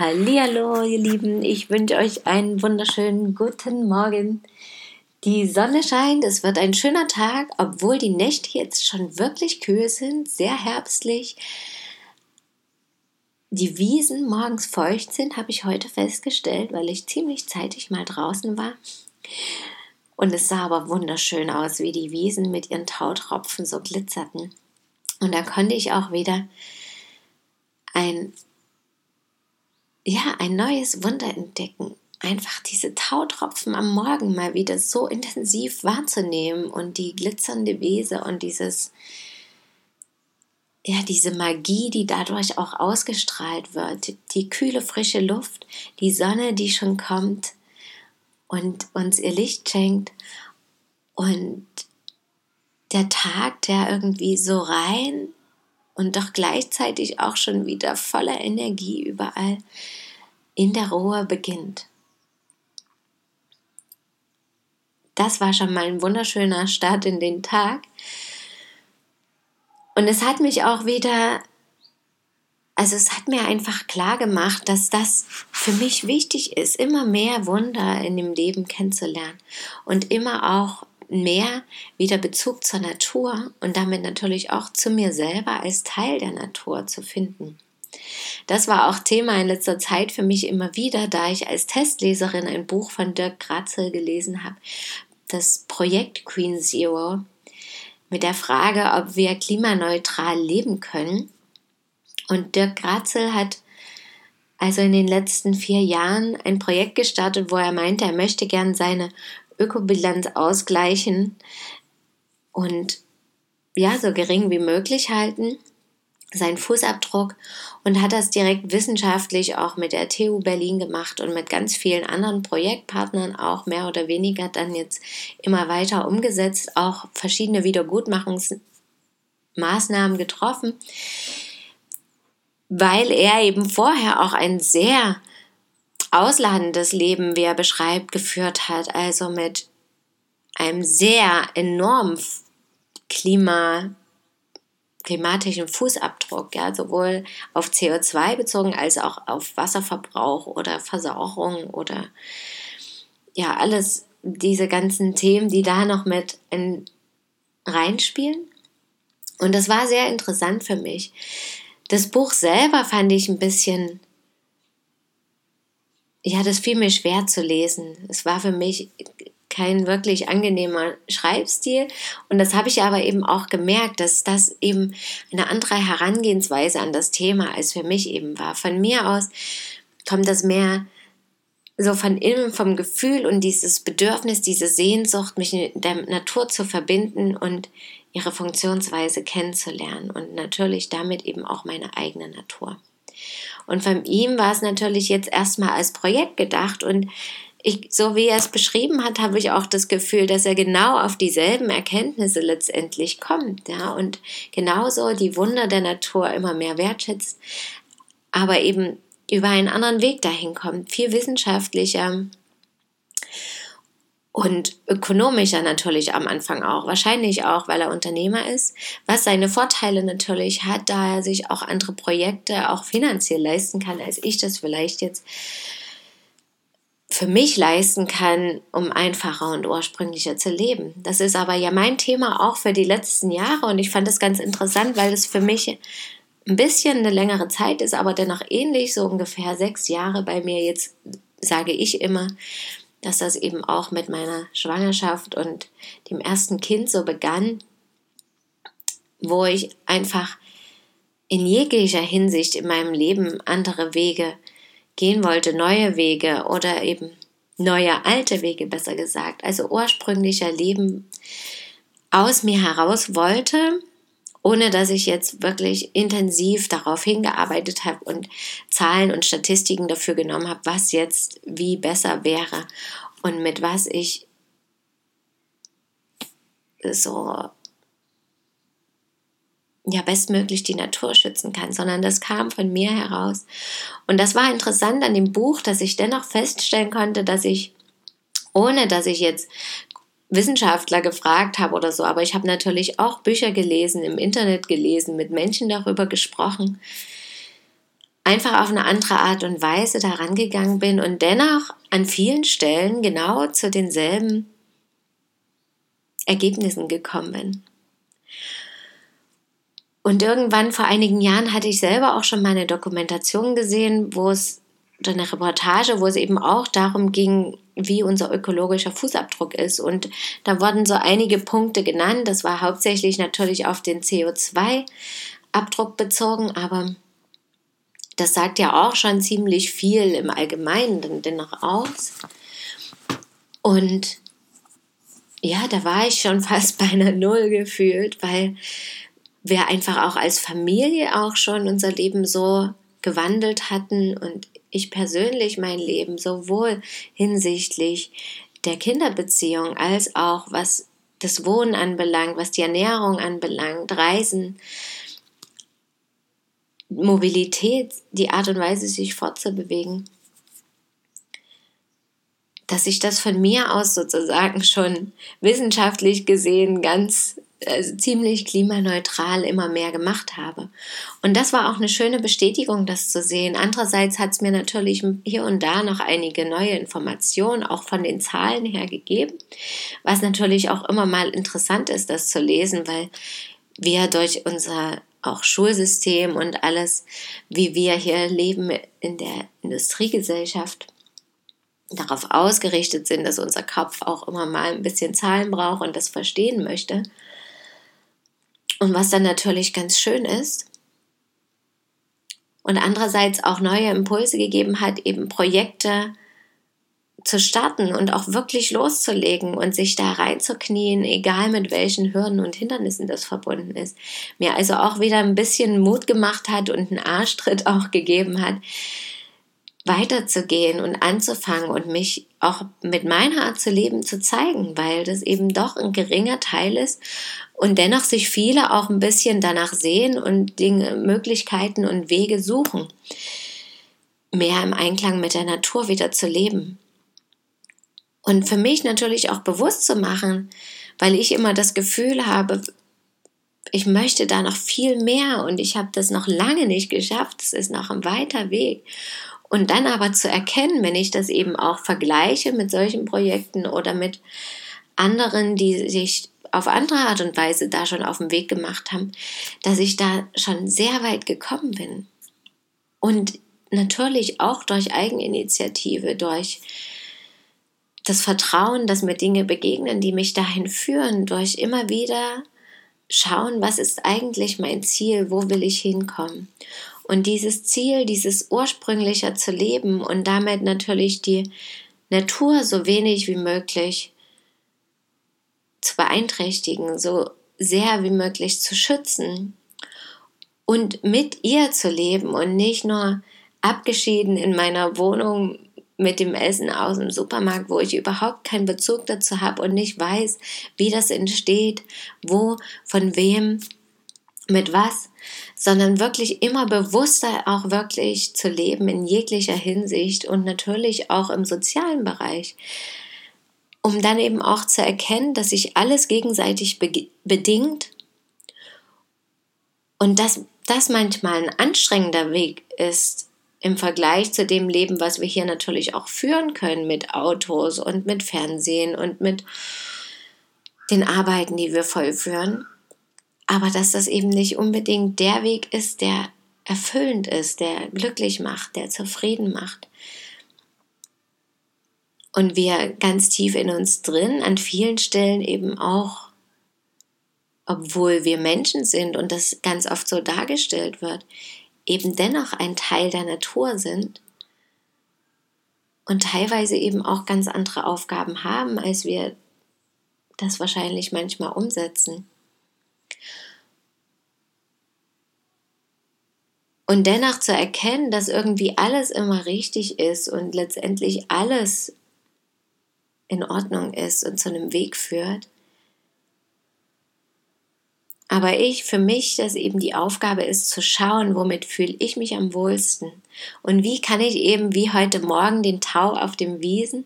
Hallihallo, ihr Lieben, ich wünsche euch einen wunderschönen guten Morgen. Die Sonne scheint, es wird ein schöner Tag, obwohl die Nächte jetzt schon wirklich kühl sind, sehr herbstlich. Die Wiesen morgens feucht sind, habe ich heute festgestellt, weil ich ziemlich zeitig mal draußen war. Und es sah aber wunderschön aus, wie die Wiesen mit ihren Tautropfen so glitzerten. Und da konnte ich auch wieder ein ja, ein neues Wunder entdecken. Einfach diese Tautropfen am Morgen mal wieder so intensiv wahrzunehmen und die glitzernde Wiese und dieses, ja, diese Magie, die dadurch auch ausgestrahlt wird, die kühle, frische Luft, die Sonne, die schon kommt und uns ihr Licht schenkt und der Tag, der irgendwie so rein und doch gleichzeitig auch schon wieder voller Energie überall in der Ruhe beginnt. Das war schon mal ein wunderschöner Start in den Tag. Und es hat mich auch wieder, also es hat mir einfach klar gemacht, dass das für mich wichtig ist, immer mehr Wunder in dem Leben kennenzulernen und immer auch mehr wieder Bezug zur Natur und damit natürlich auch zu mir selber als Teil der Natur zu finden. Das war auch Thema in letzter Zeit für mich immer wieder, da ich als Testleserin ein Buch von Dirk Gratzel gelesen habe, das Projekt Queen Zero, mit der Frage, ob wir klimaneutral leben können. Und Dirk Gratzel hat also in den letzten vier Jahren ein Projekt gestartet, wo er meinte, er möchte gern seine Ökobilanz ausgleichen und ja, so gering wie möglich halten, seinen Fußabdruck und hat das direkt wissenschaftlich auch mit der TU Berlin gemacht und mit ganz vielen anderen Projektpartnern auch mehr oder weniger dann jetzt immer weiter umgesetzt, auch verschiedene Wiedergutmachungsmaßnahmen getroffen, weil er eben vorher auch ein sehr ausladendes Leben, wie er beschreibt, geführt hat, also mit einem sehr enormen Klima, klimatischen Fußabdruck, ja, sowohl auf CO2 bezogen als auch auf Wasserverbrauch oder Versauerung oder ja, alles diese ganzen Themen, die da noch mit in reinspielen. Und das war sehr interessant für mich. Das Buch selber fand ich ein bisschen ja, das fiel mir schwer zu lesen. Es war für mich kein wirklich angenehmer Schreibstil. Und das habe ich aber eben auch gemerkt, dass das eben eine andere Herangehensweise an das Thema als für mich eben war. Von mir aus kommt das mehr so von innen, vom Gefühl und dieses Bedürfnis, diese Sehnsucht, mich mit der Natur zu verbinden und ihre Funktionsweise kennenzulernen und natürlich damit eben auch meine eigene Natur. Und von ihm war es natürlich jetzt erstmal als Projekt gedacht. Und ich, so wie er es beschrieben hat, habe ich auch das Gefühl, dass er genau auf dieselben Erkenntnisse letztendlich kommt, ja, und genauso die Wunder der Natur immer mehr wertschätzt, aber eben über einen anderen Weg dahin kommt, viel wissenschaftlicher, und ökonomischer natürlich am Anfang auch. Wahrscheinlich auch, weil er Unternehmer ist, was seine Vorteile natürlich hat, da er sich auch andere Projekte auch finanziell leisten kann, als ich das vielleicht jetzt für mich leisten kann, um einfacher und ursprünglicher zu leben. Das ist aber ja mein Thema auch für die letzten Jahre und ich fand das ganz interessant, weil es für mich ein bisschen eine längere Zeit ist, aber dennoch ähnlich, so ungefähr sechs Jahre bei mir jetzt, sage ich immer, dass das eben auch mit meiner Schwangerschaft und dem ersten Kind so begann, wo ich einfach in jeglicher Hinsicht in meinem Leben andere Wege gehen wollte, neue Wege oder eben neue alte Wege, besser gesagt, also ursprünglicher Leben aus mir heraus wollte ohne dass ich jetzt wirklich intensiv darauf hingearbeitet habe und Zahlen und Statistiken dafür genommen habe, was jetzt wie besser wäre und mit was ich so ja bestmöglich die Natur schützen kann, sondern das kam von mir heraus. Und das war interessant an dem Buch, dass ich dennoch feststellen konnte, dass ich, ohne dass ich jetzt Wissenschaftler gefragt habe oder so, aber ich habe natürlich auch Bücher gelesen, im Internet gelesen, mit Menschen darüber gesprochen, einfach auf eine andere Art und Weise daran gegangen bin und dennoch an vielen Stellen genau zu denselben Ergebnissen gekommen bin. Und irgendwann vor einigen Jahren hatte ich selber auch schon mal eine Dokumentation gesehen, wo es eine Reportage, wo es eben auch darum ging, wie unser ökologischer Fußabdruck ist. Und da wurden so einige Punkte genannt. Das war hauptsächlich natürlich auf den CO2-Abdruck bezogen, aber das sagt ja auch schon ziemlich viel im Allgemeinen dennoch aus. Und ja, da war ich schon fast bei einer Null gefühlt, weil wir einfach auch als Familie auch schon unser Leben so gewandelt hatten und ich persönlich mein Leben sowohl hinsichtlich der Kinderbeziehung als auch was das Wohnen anbelangt, was die Ernährung anbelangt, Reisen, Mobilität, die Art und Weise, sich fortzubewegen, dass ich das von mir aus sozusagen schon wissenschaftlich gesehen ganz also ziemlich klimaneutral immer mehr gemacht habe. Und das war auch eine schöne Bestätigung, das zu sehen. Andererseits hat es mir natürlich hier und da noch einige neue Informationen, auch von den Zahlen her gegeben, was natürlich auch immer mal interessant ist, das zu lesen, weil wir durch unser auch Schulsystem und alles, wie wir hier leben in der Industriegesellschaft, darauf ausgerichtet sind, dass unser Kopf auch immer mal ein bisschen Zahlen braucht und das verstehen möchte. Und was dann natürlich ganz schön ist und andererseits auch neue Impulse gegeben hat, eben Projekte zu starten und auch wirklich loszulegen und sich da reinzuknien, egal mit welchen Hürden und Hindernissen das verbunden ist. Mir also auch wieder ein bisschen Mut gemacht hat und einen Arschtritt auch gegeben hat, weiterzugehen und anzufangen und mich auch mit meiner Art zu leben zu zeigen, weil das eben doch ein geringer Teil ist und dennoch sich viele auch ein bisschen danach sehen und Dinge, Möglichkeiten und Wege suchen, mehr im Einklang mit der Natur wieder zu leben. Und für mich natürlich auch bewusst zu machen, weil ich immer das Gefühl habe, ich möchte da noch viel mehr und ich habe das noch lange nicht geschafft. Es ist noch ein weiter Weg. Und dann aber zu erkennen, wenn ich das eben auch vergleiche mit solchen Projekten oder mit anderen, die sich auf andere Art und Weise da schon auf den Weg gemacht haben, dass ich da schon sehr weit gekommen bin. Und natürlich auch durch Eigeninitiative, durch das Vertrauen, dass mir Dinge begegnen, die mich dahin führen, durch immer wieder schauen, was ist eigentlich mein Ziel, wo will ich hinkommen. Und dieses Ziel, dieses ursprünglicher zu leben und damit natürlich die Natur so wenig wie möglich zu beeinträchtigen, so sehr wie möglich zu schützen und mit ihr zu leben und nicht nur abgeschieden in meiner Wohnung mit dem Essen aus dem Supermarkt, wo ich überhaupt keinen Bezug dazu habe und nicht weiß, wie das entsteht, wo, von wem, mit was, sondern wirklich immer bewusster auch wirklich zu leben in jeglicher Hinsicht und natürlich auch im sozialen Bereich, um dann eben auch zu erkennen, dass sich alles gegenseitig be bedingt und dass das manchmal ein anstrengender Weg ist im Vergleich zu dem Leben, was wir hier natürlich auch führen können mit Autos und mit Fernsehen und mit den Arbeiten, die wir vollführen aber dass das eben nicht unbedingt der Weg ist, der erfüllend ist, der glücklich macht, der zufrieden macht. Und wir ganz tief in uns drin an vielen Stellen eben auch, obwohl wir Menschen sind und das ganz oft so dargestellt wird, eben dennoch ein Teil der Natur sind und teilweise eben auch ganz andere Aufgaben haben, als wir das wahrscheinlich manchmal umsetzen. Und dennoch zu erkennen, dass irgendwie alles immer richtig ist und letztendlich alles in Ordnung ist und zu einem Weg führt. Aber ich, für mich, dass eben die Aufgabe ist zu schauen, womit fühle ich mich am wohlsten und wie kann ich eben wie heute Morgen den Tau auf dem Wiesen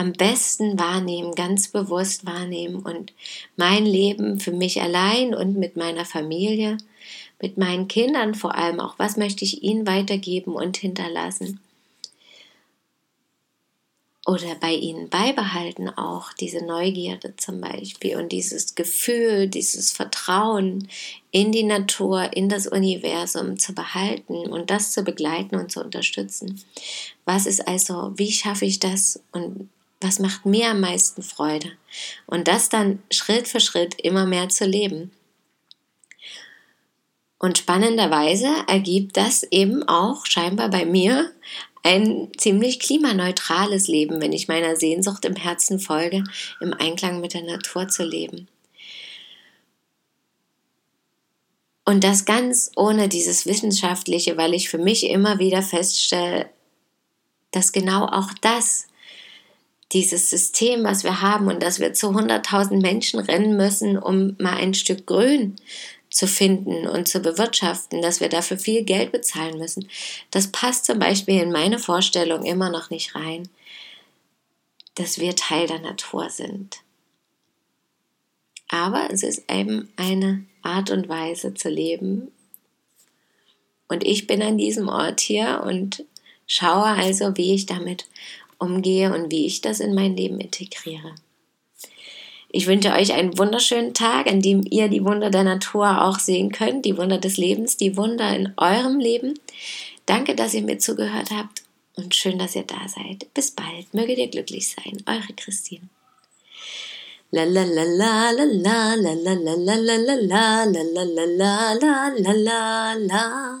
am besten wahrnehmen, ganz bewusst wahrnehmen und mein Leben für mich allein und mit meiner Familie mit meinen Kindern vor allem auch, was möchte ich ihnen weitergeben und hinterlassen. Oder bei ihnen beibehalten auch diese Neugierde zum Beispiel und dieses Gefühl, dieses Vertrauen in die Natur, in das Universum zu behalten und das zu begleiten und zu unterstützen. Was ist also, wie schaffe ich das und was macht mir am meisten Freude? Und das dann Schritt für Schritt immer mehr zu leben. Und spannenderweise ergibt das eben auch scheinbar bei mir ein ziemlich klimaneutrales Leben, wenn ich meiner Sehnsucht im Herzen folge, im Einklang mit der Natur zu leben. Und das ganz ohne dieses Wissenschaftliche, weil ich für mich immer wieder feststelle, dass genau auch das, dieses System, was wir haben und dass wir zu 100.000 Menschen rennen müssen, um mal ein Stück Grün zu finden und zu bewirtschaften, dass wir dafür viel Geld bezahlen müssen. Das passt zum Beispiel in meine Vorstellung immer noch nicht rein, dass wir Teil der Natur sind. Aber es ist eben eine Art und Weise zu leben. Und ich bin an diesem Ort hier und schaue also, wie ich damit umgehe und wie ich das in mein Leben integriere. Ich wünsche euch einen wunderschönen Tag, an dem ihr die Wunder der Natur auch sehen könnt, die Wunder des Lebens, die Wunder in eurem Leben. Danke, dass ihr mir zugehört habt und schön, dass ihr da seid. Bis bald, möget ihr glücklich sein. Eure Christine. La la la la la la la la la la la la la la la la la la la